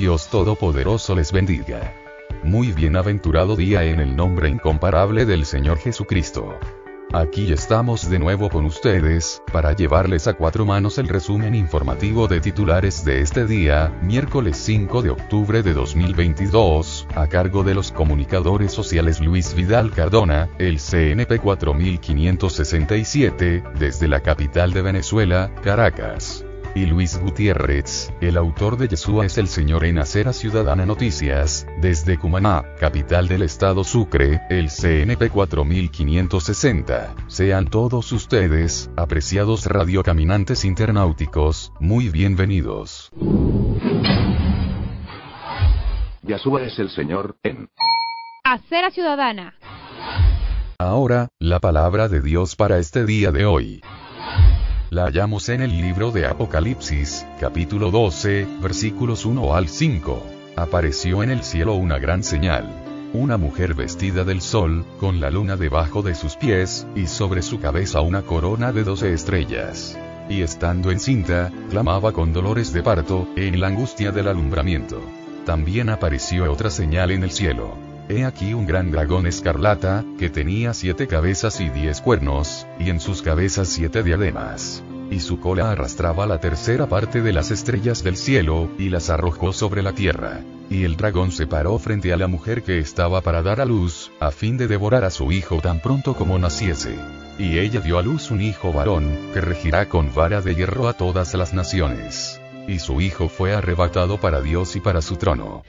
Dios Todopoderoso les bendiga. Muy bienaventurado día en el nombre incomparable del Señor Jesucristo. Aquí estamos de nuevo con ustedes, para llevarles a cuatro manos el resumen informativo de titulares de este día, miércoles 5 de octubre de 2022, a cargo de los comunicadores sociales Luis Vidal Cardona, el CNP 4567, desde la capital de Venezuela, Caracas y Luis Gutiérrez, el autor de Yeshua es el Señor en Acera Ciudadana Noticias, desde Cumaná, capital del estado Sucre, el CNP 4560. Sean todos ustedes, apreciados radiocaminantes internauticos, muy bienvenidos. Yeshua es el Señor en Acera Ciudadana. Ahora, la palabra de Dios para este día de hoy. La hallamos en el libro de Apocalipsis, capítulo 12, versículos 1 al 5. Apareció en el cielo una gran señal. Una mujer vestida del sol, con la luna debajo de sus pies, y sobre su cabeza una corona de doce estrellas. Y estando encinta, clamaba con dolores de parto, en la angustia del alumbramiento. También apareció otra señal en el cielo He aquí un gran dragón escarlata, que tenía siete cabezas y diez cuernos, y en sus cabezas siete diademas. Y su cola arrastraba la tercera parte de las estrellas del cielo, y las arrojó sobre la tierra. Y el dragón se paró frente a la mujer que estaba para dar a luz, a fin de devorar a su hijo tan pronto como naciese. Y ella dio a luz un hijo varón, que regirá con vara de hierro a todas las naciones. Y su hijo fue arrebatado para Dios y para su trono.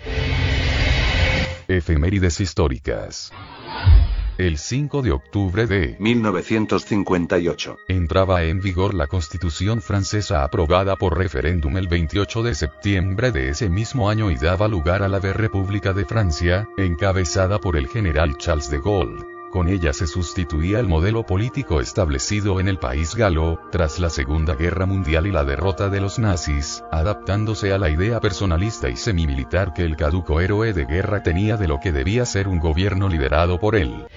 Efemérides históricas. El 5 de octubre de 1958 entraba en vigor la Constitución francesa aprobada por referéndum el 28 de septiembre de ese mismo año y daba lugar a la República de Francia, encabezada por el general Charles de Gaulle. Con ella se sustituía el modelo político establecido en el país galo, tras la Segunda Guerra Mundial y la derrota de los nazis, adaptándose a la idea personalista y semimilitar que el caduco héroe de guerra tenía de lo que debía ser un gobierno liderado por él.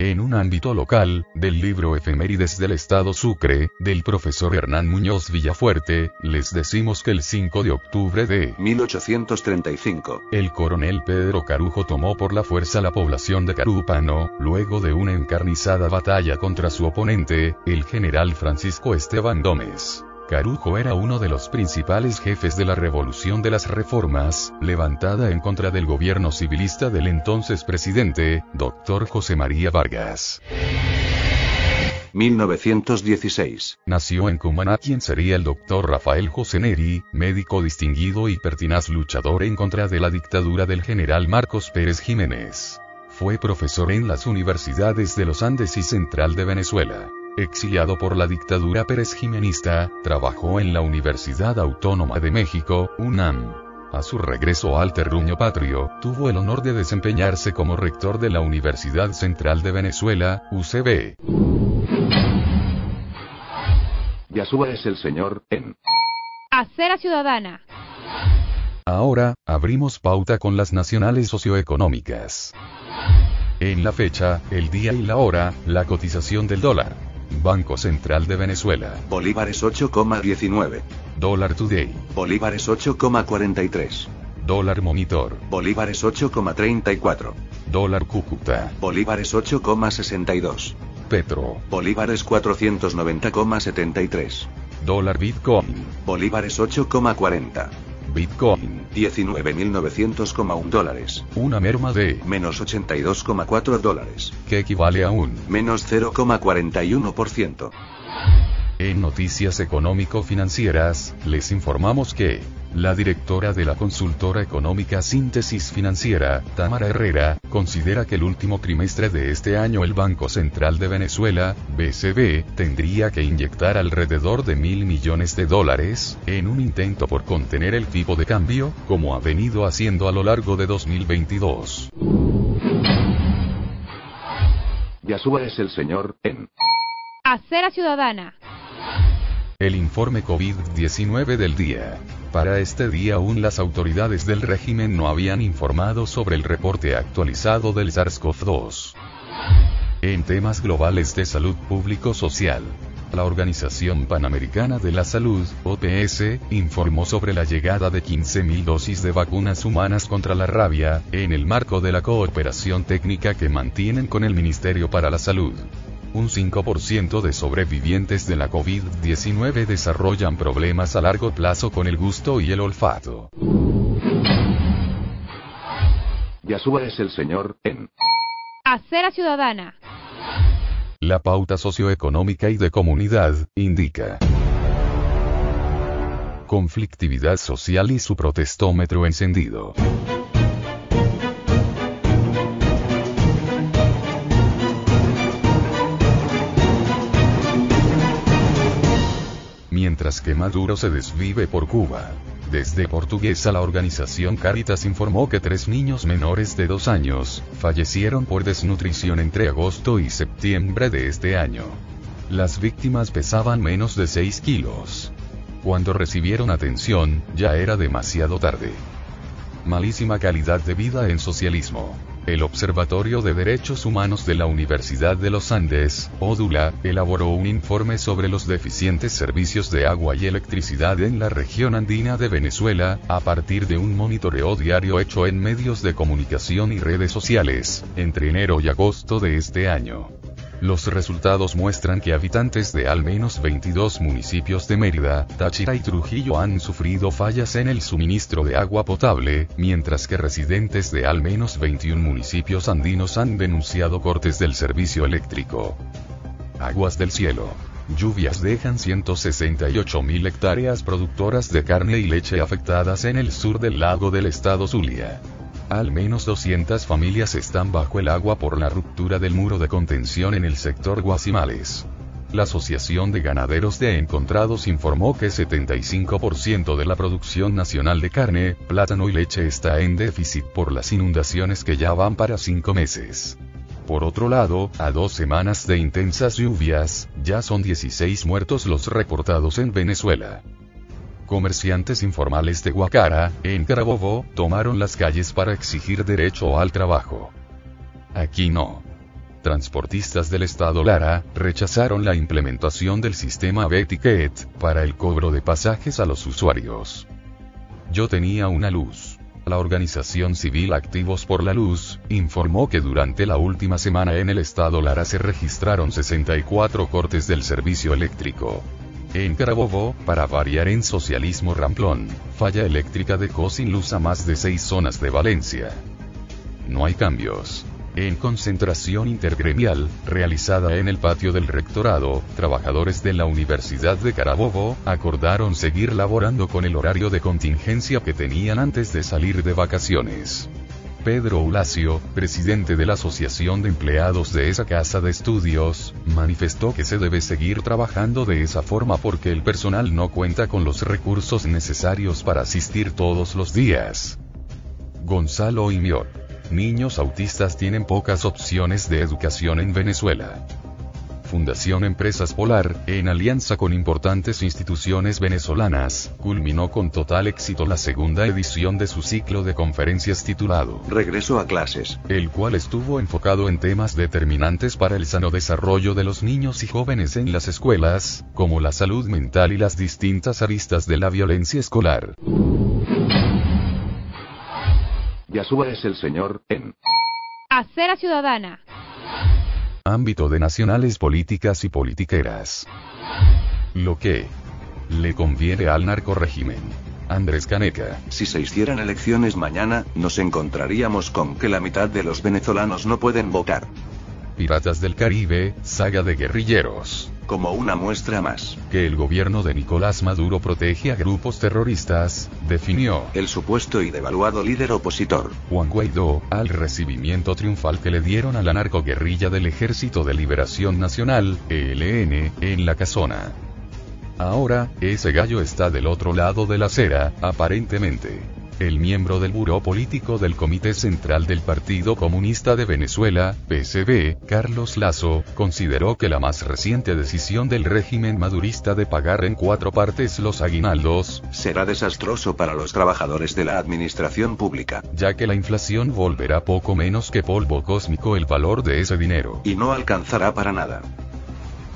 En un ámbito local, del libro Efemérides del Estado Sucre, del profesor Hernán Muñoz Villafuerte, les decimos que el 5 de octubre de 1835, el coronel Pedro Carujo tomó por la fuerza la población de Carúpano, luego de una encarnizada batalla contra su oponente, el general Francisco Esteban Gómez. Carujo era uno de los principales jefes de la Revolución de las Reformas, levantada en contra del gobierno civilista del entonces presidente, Dr. José María Vargas. 1916. Nació en Cumaná quien sería el doctor Rafael José Neri, médico distinguido y pertinaz luchador en contra de la dictadura del general Marcos Pérez Jiménez. Fue profesor en las universidades de los Andes y Central de Venezuela. Exiliado por la dictadura Pérez Jimenista, trabajó en la Universidad Autónoma de México, UNAM. A su regreso al terruño patrio, tuvo el honor de desempeñarse como rector de la Universidad Central de Venezuela, UCB. Yahshua es el Señor en Acera Ciudadana. Ahora, abrimos pauta con las nacionales socioeconómicas. En la fecha, el día y la hora, la cotización del dólar. Banco Central de Venezuela. Bolívares 8,19. Dólar Today. Bolívares 8,43. Dólar Monitor. Bolívares 8,34. Dólar Cúcuta. Bolívares 8,62. Petro. Bolívares 490,73. Dólar Bitcoin. Bolívares 8,40. Bitcoin. 19.900,1 dólares. Una merma de menos 82,4 dólares. Que equivale a un menos 0,41%. En noticias económico-financieras, les informamos que La directora de la consultora económica Síntesis Financiera, Tamara Herrera, considera que el último trimestre de este año el Banco Central de Venezuela, BCB, tendría que inyectar alrededor de mil millones de dólares, en un intento por contener el tipo de cambio, como ha venido haciendo a lo largo de 2022. Yasua es el señor, en. Acera Ciudadana. El informe COVID-19 del día. Para este día aún las autoridades del régimen no habían informado sobre el reporte actualizado del SARS-CoV-2. En temas globales de salud público-social, la Organización Panamericana de la Salud, OPS, informó sobre la llegada de 15.000 dosis de vacunas humanas contra la rabia, en el marco de la cooperación técnica que mantienen con el Ministerio para la Salud. Un 5% de sobrevivientes de la COVID-19 desarrollan problemas a largo plazo con el gusto y el olfato. Yasua es el señor, en. Acera Ciudadana. La pauta socioeconómica y de comunidad, indica. Conflictividad social y su protestómetro encendido. Que Maduro se desvive por Cuba. Desde Portuguesa la organización Caritas informó que tres niños menores de dos años fallecieron por desnutrición entre agosto y septiembre de este año. Las víctimas pesaban menos de 6 kilos. Cuando recibieron atención, ya era demasiado tarde. Malísima calidad de vida en socialismo. El Observatorio de Derechos Humanos de la Universidad de los Andes, ODULA, elaboró un informe sobre los deficientes servicios de agua y electricidad en la región andina de Venezuela, a partir de un monitoreo diario hecho en medios de comunicación y redes sociales, entre enero y agosto de este año. Los resultados muestran que habitantes de al menos 22 municipios de Mérida, Táchira y Trujillo han sufrido fallas en el suministro de agua potable, mientras que residentes de al menos 21 municipios andinos han denunciado cortes del servicio eléctrico. Aguas del cielo. Lluvias dejan 168.000 hectáreas productoras de carne y leche afectadas en el sur del lago del estado Zulia. Al menos 200 familias están bajo el agua por la ruptura del muro de contención en el sector Guasimales. La Asociación de Ganaderos de Encontrados informó que 75% de la producción nacional de carne, plátano y leche está en déficit por las inundaciones que ya van para cinco meses. Por otro lado, a dos semanas de intensas lluvias, ya son 16 muertos los reportados en Venezuela. Comerciantes informales de Guacara, en Carabobo, tomaron las calles para exigir derecho al trabajo. Aquí no. Transportistas del estado Lara rechazaron la implementación del sistema Betiquet para el cobro de pasajes a los usuarios. Yo tenía una luz. La organización civil Activos por la Luz informó que durante la última semana en el estado Lara se registraron 64 cortes del servicio eléctrico. En Carabobo, para variar en socialismo ramplón, falla eléctrica dejó sin luz a más de seis zonas de Valencia. No hay cambios. En concentración intergremial, realizada en el patio del rectorado, trabajadores de la Universidad de Carabobo acordaron seguir laborando con el horario de contingencia que tenían antes de salir de vacaciones. Pedro Ulacio, presidente de la Asociación de Empleados de esa casa de estudios, manifestó que se debe seguir trabajando de esa forma porque el personal no cuenta con los recursos necesarios para asistir todos los días. Gonzalo Imior. Niños autistas tienen pocas opciones de educación en Venezuela. Fundación Empresas Polar, en alianza con importantes instituciones venezolanas, culminó con total éxito la segunda edición de su ciclo de conferencias titulado Regreso a clases. el cual estuvo enfocado en temas determinantes para el sano desarrollo de los niños y jóvenes en las escuelas, como la salud mental y las distintas aristas de la violencia escolar. Yasua es el señor, en. Acera Ciudadana. Ámbito de nacionales políticas y politiqueras. Lo que le conviene al narcorrégimen. Andrés Caneca. Si se hicieran elecciones mañana, nos encontraríamos con que la mitad de los venezolanos no pueden votar. Piratas del Caribe, saga de guerrilleros. Como una muestra más. Que el gobierno de Nicolás Maduro protege a grupos terroristas, definió el supuesto y devaluado líder opositor. Juan Guaidó, al recibimiento triunfal que le dieron a la narcoguerrilla del Ejército de Liberación Nacional, ELN, en la casona. Ahora, ese gallo está del otro lado de la acera, aparentemente. El miembro del Buró Político del Comité Central del Partido Comunista de Venezuela, PCB, Carlos Lazo, consideró que la más reciente decisión del régimen madurista de pagar en cuatro partes los aguinaldos será desastroso para los trabajadores de la administración pública, ya que la inflación volverá poco menos que polvo cósmico el valor de ese dinero. Y no alcanzará para nada.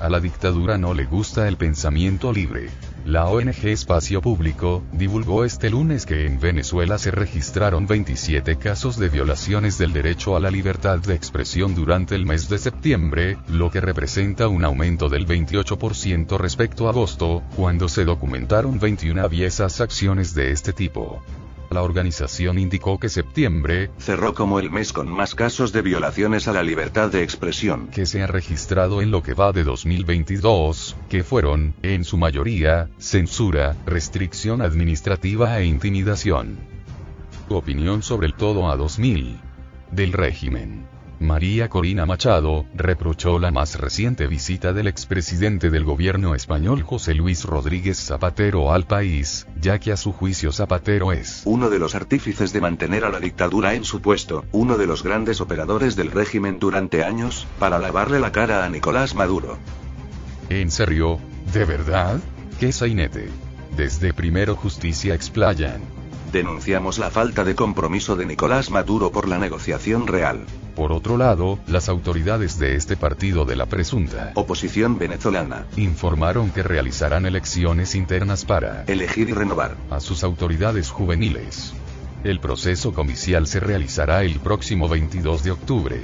A la dictadura no le gusta el pensamiento libre. La ONG Espacio Público divulgó este lunes que en Venezuela se registraron 27 casos de violaciones del derecho a la libertad de expresión durante el mes de septiembre, lo que representa un aumento del 28% respecto a agosto, cuando se documentaron 21 aviesas acciones de este tipo. La organización indicó que septiembre cerró como el mes con más casos de violaciones a la libertad de expresión que se ha registrado en lo que va de 2022, que fueron, en su mayoría, censura, restricción administrativa e intimidación. Opinión sobre el todo a 2000 del régimen. María Corina Machado, reprochó la más reciente visita del expresidente del gobierno español José Luis Rodríguez Zapatero al país, ya que a su juicio Zapatero es uno de los artífices de mantener a la dictadura en su puesto, uno de los grandes operadores del régimen durante años, para lavarle la cara a Nicolás Maduro. ¿En serio? ¿De verdad? ¿Qué sainete? Desde Primero Justicia explayan. Denunciamos la falta de compromiso de Nicolás Maduro por la negociación real. Por otro lado, las autoridades de este partido de la presunta oposición venezolana informaron que realizarán elecciones internas para elegir y renovar a sus autoridades juveniles. El proceso comicial se realizará el próximo 22 de octubre.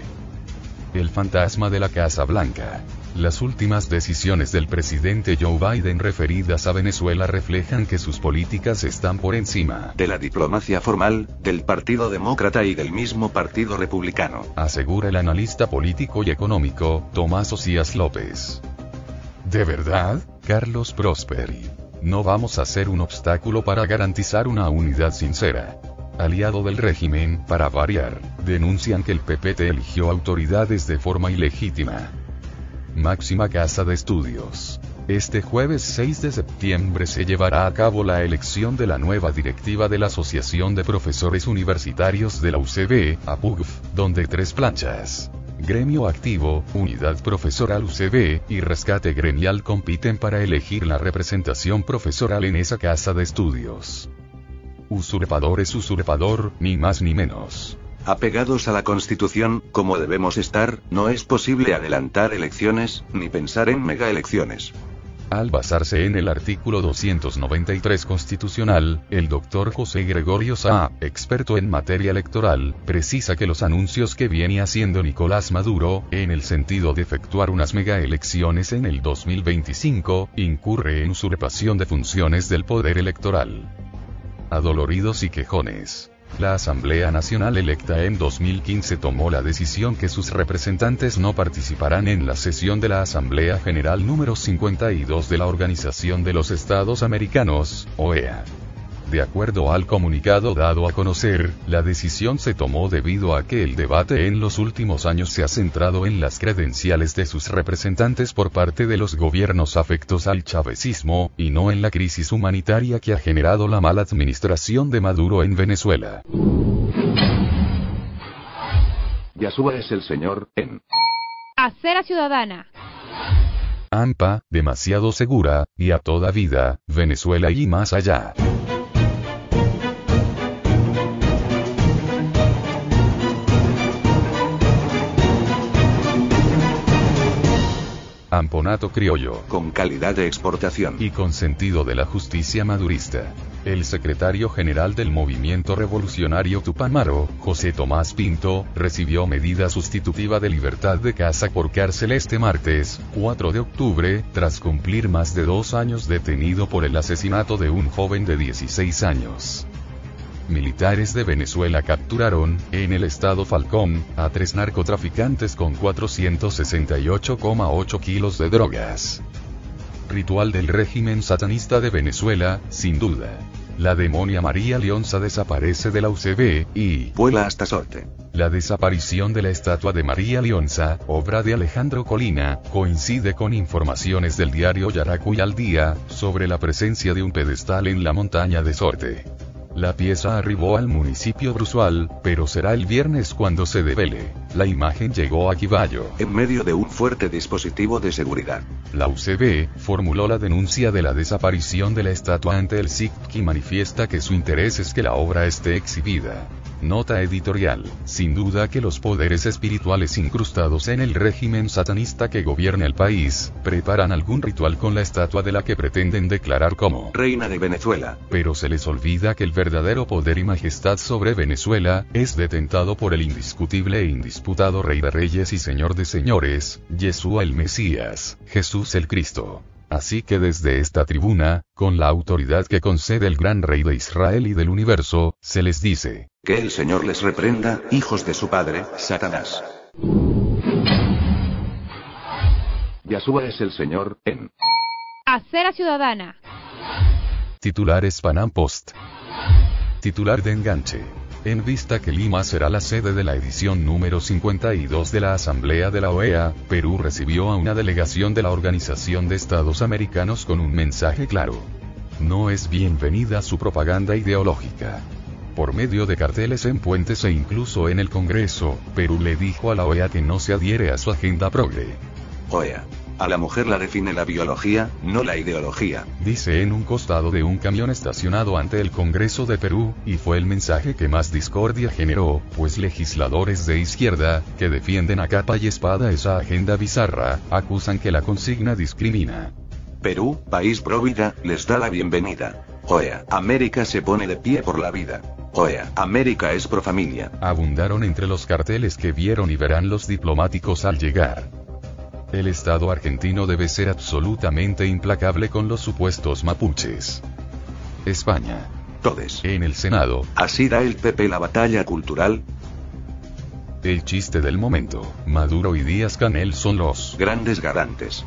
El fantasma de la Casa Blanca. Las últimas decisiones del presidente Joe Biden referidas a Venezuela reflejan que sus políticas están por encima de la diplomacia formal, del Partido Demócrata y del mismo Partido Republicano, asegura el analista político y económico, Tomás Osías López. ¿De verdad, Carlos Prosperi? No vamos a ser un obstáculo para garantizar una unidad sincera aliado del régimen, para variar, denuncian que el PPT eligió autoridades de forma ilegítima. Máxima Casa de Estudios. Este jueves 6 de septiembre se llevará a cabo la elección de la nueva directiva de la Asociación de Profesores Universitarios de la UCB, APUGF, donde tres planchas. Gremio Activo, Unidad Profesoral UCB, y Rescate Gremial compiten para elegir la representación profesoral en esa casa de estudios. Usurpador es usurpador, ni más ni menos apegados a la Constitución, como debemos estar, no es posible adelantar elecciones, ni pensar en mega elecciones. Al basarse en el artículo 293 constitucional, el doctor José Gregorio Sá, experto en materia electoral, precisa que los anuncios que viene haciendo Nicolás Maduro, en el sentido de efectuar unas mega elecciones en el 2025, incurre en usurpación de funciones del poder electoral. Adoloridos y quejones. La Asamblea Nacional electa en 2015 tomó la decisión que sus representantes no participarán en la sesión de la Asamblea General número 52 de la Organización de los Estados Americanos, OEA. De acuerdo al comunicado dado a conocer, la decisión se tomó debido a que el debate en los últimos años se ha centrado en las credenciales de sus representantes por parte de los gobiernos afectos al chavecismo, y no en la crisis humanitaria que ha generado la mala administración de Maduro en Venezuela. Yasúa es el señor, en Acera Ciudadana. AMPA, demasiado segura, y a toda vida, Venezuela y más allá. Amponato criollo. Con calidad de exportación. Y con sentido de la justicia madurista. El secretario general del Movimiento Revolucionario Tupamaro, José Tomás Pinto, recibió medida sustitutiva de libertad de casa por cárcel este martes, 4 de octubre, tras cumplir más de dos años detenido por el asesinato de un joven de 16 años. Militares de Venezuela capturaron, en el estado Falcón, a tres narcotraficantes con 468,8 kilos de drogas. Ritual del régimen satanista de Venezuela, sin duda. La demonia María Leonza desaparece de la UCB, y vuela hasta Sorte. La desaparición de la estatua de María Leonza, obra de Alejandro Colina, coincide con informaciones del diario Yaracuy al día, sobre la presencia de un pedestal en la montaña de Sorte. La pieza arribó al municipio Brusual, pero será el viernes cuando se devele. La imagen llegó a Quiballo. En medio de un fuerte dispositivo de seguridad. La UCB formuló la denuncia de la desaparición de la estatua ante el SIC y manifiesta que su interés es que la obra esté exhibida. Nota editorial. Sin duda que los poderes espirituales incrustados en el régimen satanista que gobierna el país, preparan algún ritual con la estatua de la que pretenden declarar como Reina de Venezuela. Pero se les olvida que el verdadero poder y majestad sobre Venezuela, es detentado por el indiscutible e indisputado Rey de Reyes y Señor de Señores, Yeshua el Mesías, Jesús el Cristo. Así que desde esta tribuna, con la autoridad que concede el gran rey de Israel y del universo, se les dice, que el Señor les reprenda, hijos de su padre, Satanás. Yahshua es el Señor, en Acera Ciudadana. Titulares Panam Post. Titular de enganche. En vista que Lima será la sede de la edición número 52 de la Asamblea de la OEA, Perú recibió a una delegación de la Organización de Estados Americanos con un mensaje claro. No es bienvenida su propaganda ideológica. Por medio de carteles en puentes e incluso en el Congreso, Perú le dijo a la OEA que no se adhiere a su agenda progre. OEA. A la mujer la define la biología, no la ideología. Dice en un costado de un camión estacionado ante el Congreso de Perú, y fue el mensaje que más discordia generó, pues legisladores de izquierda, que defienden a capa y espada esa agenda bizarra, acusan que la consigna discrimina. Perú, país pro vida, les da la bienvenida. OEA, América se pone de pie por la vida. OEA, América es pro familia. Abundaron entre los carteles que vieron y verán los diplomáticos al llegar. El Estado argentino debe ser absolutamente implacable con los supuestos mapuches. España. Todes. En el Senado. Así da el PP la batalla cultural. El chiste del momento. Maduro y Díaz Canel son los grandes garantes.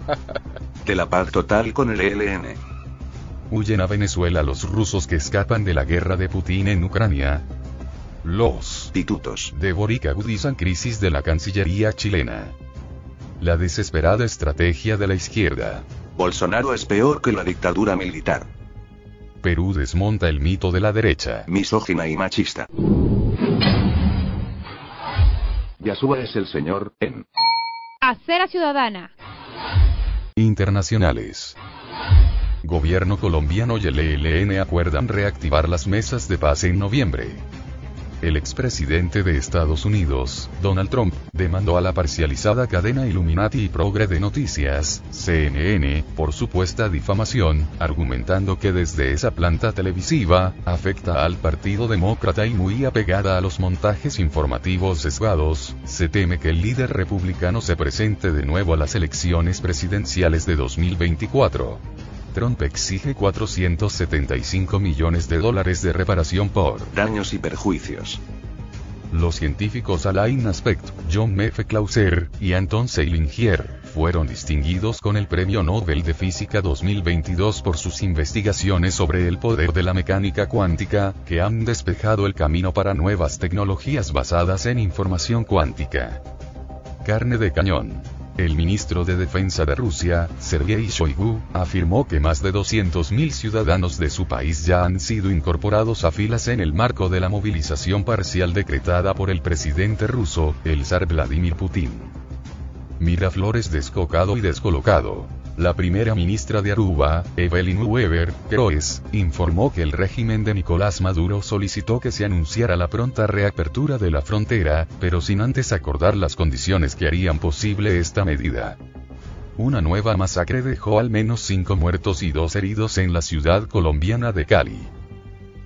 de la paz total con el ELN. Huyen a Venezuela los rusos que escapan de la guerra de Putin en Ucrania. Los titutos de Boric agudizan crisis de la Cancillería chilena. La desesperada estrategia de la izquierda. Bolsonaro es peor que la dictadura militar. Perú desmonta el mito de la derecha. Misógina y machista. Yahshua es el Señor, en Acera Ciudadana. Internacionales. Gobierno colombiano y el ELN acuerdan reactivar las mesas de paz en noviembre. El expresidente de Estados Unidos, Donald Trump, demandó a la parcializada cadena Illuminati y Progre de Noticias, CNN, por supuesta difamación, argumentando que desde esa planta televisiva, afecta al Partido Demócrata y muy apegada a los montajes informativos sesgados, se teme que el líder republicano se presente de nuevo a las elecciones presidenciales de 2024. Trump exige 475 millones de dólares de reparación por daños y perjuicios. Los científicos Alain Aspect, John F. Clauser y Anton Seilinger fueron distinguidos con el Premio Nobel de Física 2022 por sus investigaciones sobre el poder de la mecánica cuántica, que han despejado el camino para nuevas tecnologías basadas en información cuántica. Carne de cañón. El ministro de Defensa de Rusia, Sergei Shoigu, afirmó que más de 200.000 ciudadanos de su país ya han sido incorporados a filas en el marco de la movilización parcial decretada por el presidente ruso, el zar Vladimir Putin. Miraflores descocado y descolocado. La primera ministra de Aruba, Evelyn Weber Croes, informó que el régimen de Nicolás Maduro solicitó que se anunciara la pronta reapertura de la frontera, pero sin antes acordar las condiciones que harían posible esta medida. Una nueva masacre dejó al menos cinco muertos y dos heridos en la ciudad colombiana de Cali.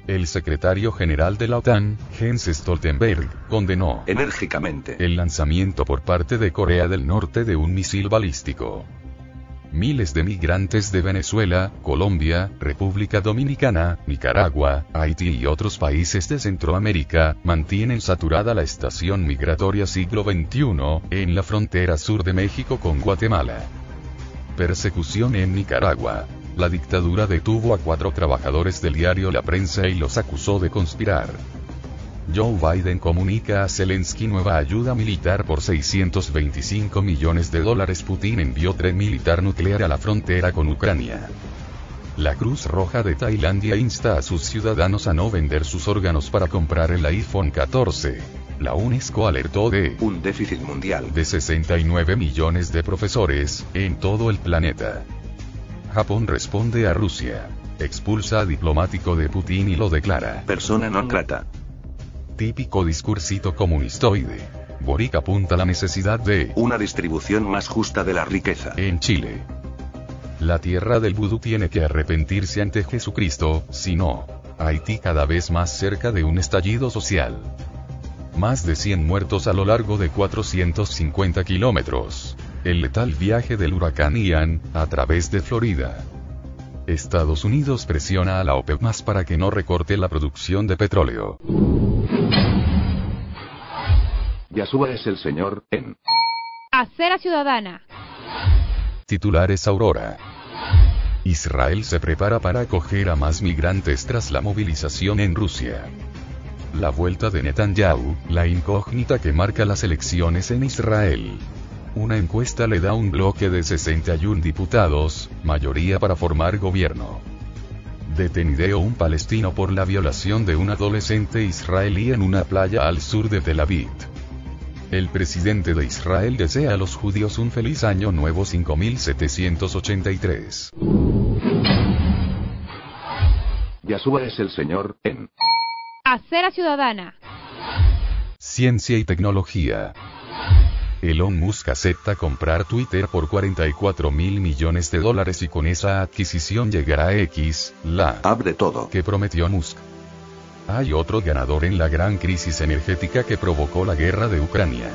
El secretario general de la OTAN, Jens Stoltenberg, condenó enérgicamente el lanzamiento por parte de Corea del Norte de un misil balístico. Miles de migrantes de Venezuela, Colombia, República Dominicana, Nicaragua, Haití y otros países de Centroamérica, mantienen saturada la estación migratoria siglo XXI, en la frontera sur de México con Guatemala. Persecución en Nicaragua. La dictadura detuvo a cuatro trabajadores del diario La Prensa y los acusó de conspirar. Joe Biden comunica a Zelensky nueva ayuda militar por 625 millones de dólares. Putin envió tren militar nuclear a la frontera con Ucrania. La Cruz Roja de Tailandia insta a sus ciudadanos a no vender sus órganos para comprar el iPhone 14. La UNESCO alertó de un déficit mundial de 69 millones de profesores en todo el planeta. Japón responde a Rusia. Expulsa a diplomático de Putin y lo declara persona non grata. Típico discursito comunistoide. Boric apunta la necesidad de una distribución más justa de la riqueza. En Chile. La tierra del vudú tiene que arrepentirse ante Jesucristo, si no, Haití cada vez más cerca de un estallido social. Más de 100 muertos a lo largo de 450 kilómetros. El letal viaje del huracán Ian, a través de Florida. Estados Unidos presiona a la OPEP más para que no recorte la producción de petróleo. Yahshua es el Señor, en Acera Ciudadana. Titulares Aurora. Israel se prepara para acoger a más migrantes tras la movilización en Rusia. La vuelta de Netanyahu, la incógnita que marca las elecciones en Israel. Una encuesta le da un bloque de 61 diputados, mayoría para formar gobierno. Detenideo un palestino por la violación de un adolescente israelí en una playa al sur de Tel Aviv. El presidente de Israel desea a los judíos un feliz año nuevo 5783. Yahshua es el Señor, en Acera Ciudadana. Ciencia y tecnología. Elon Musk acepta comprar Twitter por 44 mil millones de dólares y con esa adquisición llegará a X, la de todo que prometió Musk. Hay otro ganador en la gran crisis energética que provocó la guerra de Ucrania.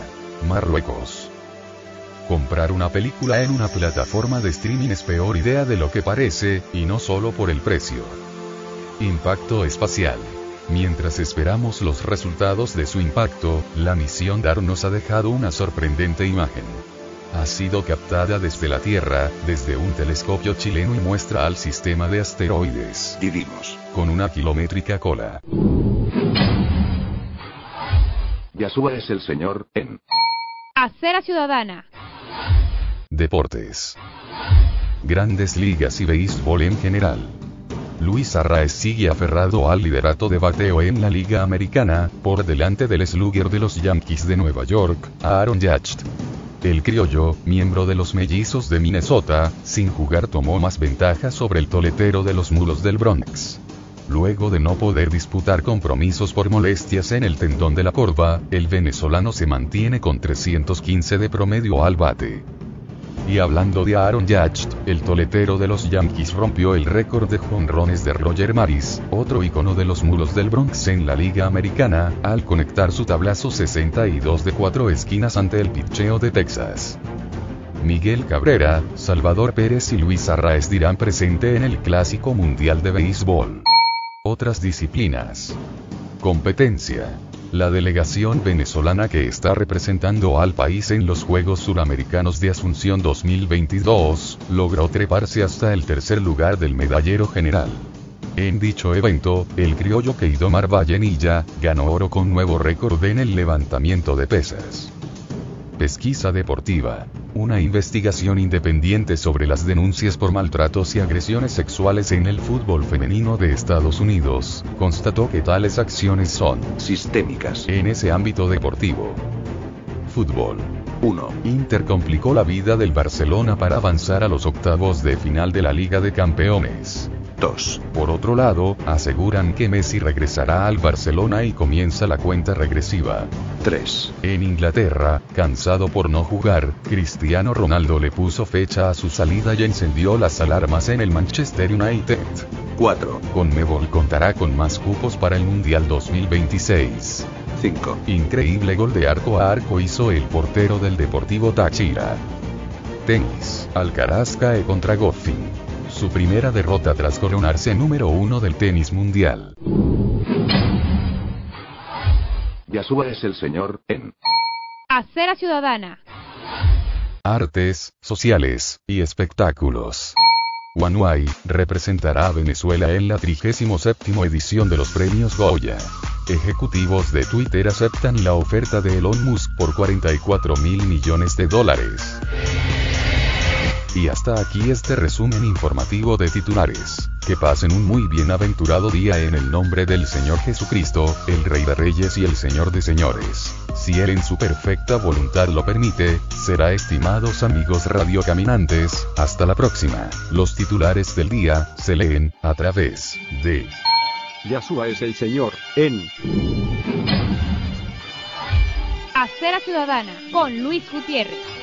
Marruecos. Comprar una película en una plataforma de streaming es peor idea de lo que parece, y no solo por el precio. Impacto espacial. Mientras esperamos los resultados de su impacto, la misión DAR nos ha dejado una sorprendente imagen. Ha sido captada desde la Tierra, desde un telescopio chileno y muestra al sistema de asteroides. Vivimos. Con una kilométrica cola. Yahshua es el Señor, en Acera Ciudadana. Deportes. Grandes ligas y béisbol en general. Luis Arraez sigue aferrado al liderato de bateo en la Liga Americana, por delante del slugger de los Yankees de Nueva York, Aaron Judge. El criollo, miembro de los mellizos de Minnesota, sin jugar tomó más ventaja sobre el toletero de los mulos del Bronx. Luego de no poder disputar compromisos por molestias en el tendón de la corva, el venezolano se mantiene con 315 de promedio al bate. Y hablando de Aaron Judge, el toletero de los Yankees rompió el récord de jonrones de Roger Maris, otro icono de los mulos del Bronx en la Liga Americana, al conectar su tablazo 62 de cuatro esquinas ante el pitcheo de Texas. Miguel Cabrera, Salvador Pérez y Luis Arraez dirán presente en el Clásico Mundial de Béisbol. Otras disciplinas. Competencia. La delegación venezolana que está representando al país en los Juegos Suramericanos de Asunción 2022, logró treparse hasta el tercer lugar del medallero general. En dicho evento, el criollo Keidomar Vallenilla, ganó oro con nuevo récord en el levantamiento de pesas. Pesquisa deportiva. Una investigación independiente sobre las denuncias por maltratos y agresiones sexuales en el fútbol femenino de Estados Unidos, constató que tales acciones son sistémicas en ese ámbito deportivo. Fútbol. 1. Inter complicó la vida del Barcelona para avanzar a los octavos de final de la Liga de Campeones. 2. Por otro lado, aseguran que Messi regresará al Barcelona y comienza la cuenta regresiva. 3. En Inglaterra, cansado por no jugar, Cristiano Ronaldo le puso fecha a su salida y encendió las alarmas en el Manchester United. 4. Conmebol contará con más cupos para el Mundial 2026. 5. Increíble gol de arco a arco hizo el portero del Deportivo Táchira. tenis, Alcaraz cae contra Goffin. Su primera derrota tras coronarse número uno del tenis mundial. Yasua es el señor, en. Acera Ciudadana. Artes, sociales, y espectáculos. Wanuay representará a Venezuela en la 37 edición de los premios Goya. Ejecutivos de Twitter aceptan la oferta de Elon Musk por 44 mil millones de dólares. Y hasta aquí este resumen informativo de titulares. Que pasen un muy bienaventurado día en el nombre del Señor Jesucristo, el Rey de Reyes y el Señor de Señores. Si Él en su perfecta voluntad lo permite, será estimados amigos radiocaminantes, hasta la próxima. Los titulares del día, se leen, a través de... Yasua es el Señor, en. Acera Ciudadana, con Luis Gutiérrez.